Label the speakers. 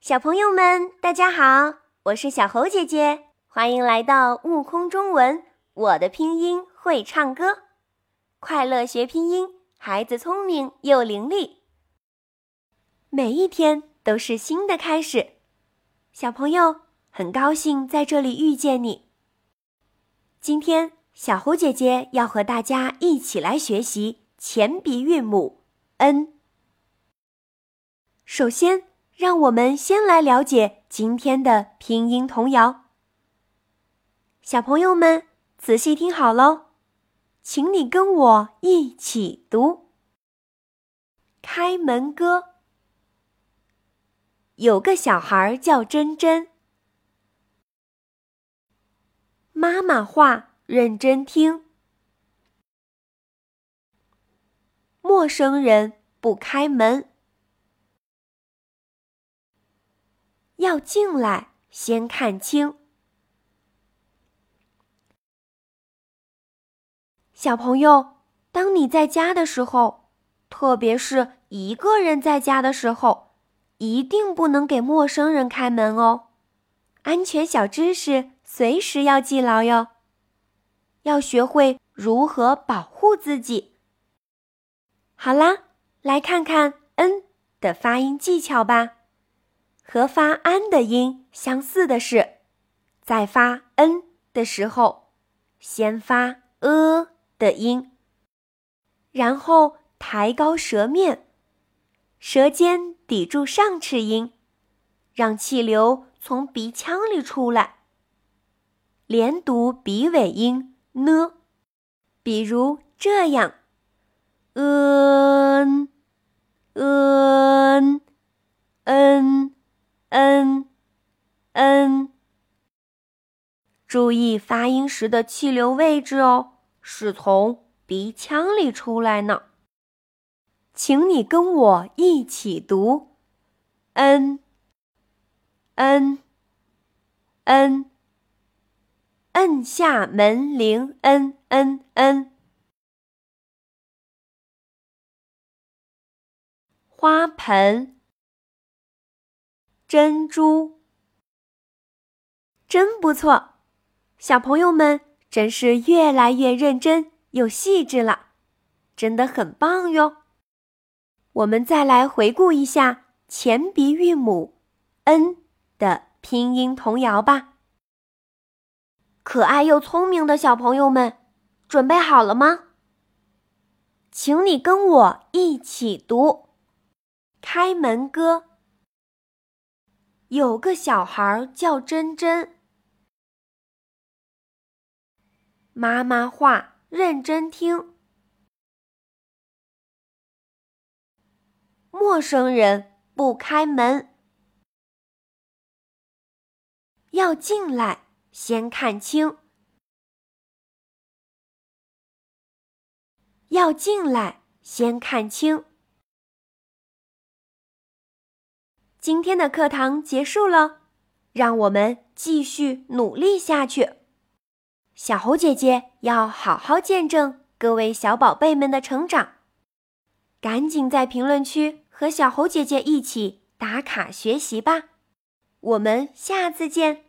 Speaker 1: 小朋友们，大家好，我是小猴姐姐，欢迎来到悟空中文。我的拼音会唱歌，快乐学拼音，孩子聪明又伶俐。每一天都是新的开始，小朋友很高兴在这里遇见你。今天，小猴姐姐要和大家一起来学习前鼻韵母 n。首先。让我们先来了解今天的拼音童谣。小朋友们仔细听好喽，请你跟我一起读《开门歌》。有个小孩叫珍珍，妈妈话认真听，陌生人不开门。要进来，先看清。小朋友，当你在家的时候，特别是一个人在家的时候，一定不能给陌生人开门哦。安全小知识，随时要记牢哟。要学会如何保护自己。好啦，来看看 “n” 的发音技巧吧。和发 “an” 的音相似的是，在发 “n” 的时候，先发 “e” 的音，然后抬高舌面，舌尖抵住上齿龈，让气流从鼻腔里出来。连读鼻尾音 “n”，比如这样：“n n n”。N n，注意发音时的气流位置哦，是从鼻腔里出来呢。请你跟我一起读：n n n，摁下门铃，n n n，花盆。珍珠，真不错，小朋友们真是越来越认真又细致了，真的很棒哟。我们再来回顾一下前鼻韵母 “n” 的拼音童谣吧。可爱又聪明的小朋友们，准备好了吗？请你跟我一起读《开门歌》。有个小孩叫珍珍，妈妈话认真听，陌生人不开门，要进来先看清，要进来先看清。今天的课堂结束了，让我们继续努力下去。小猴姐姐要好好见证各位小宝贝们的成长，赶紧在评论区和小猴姐姐一起打卡学习吧！我们下次见。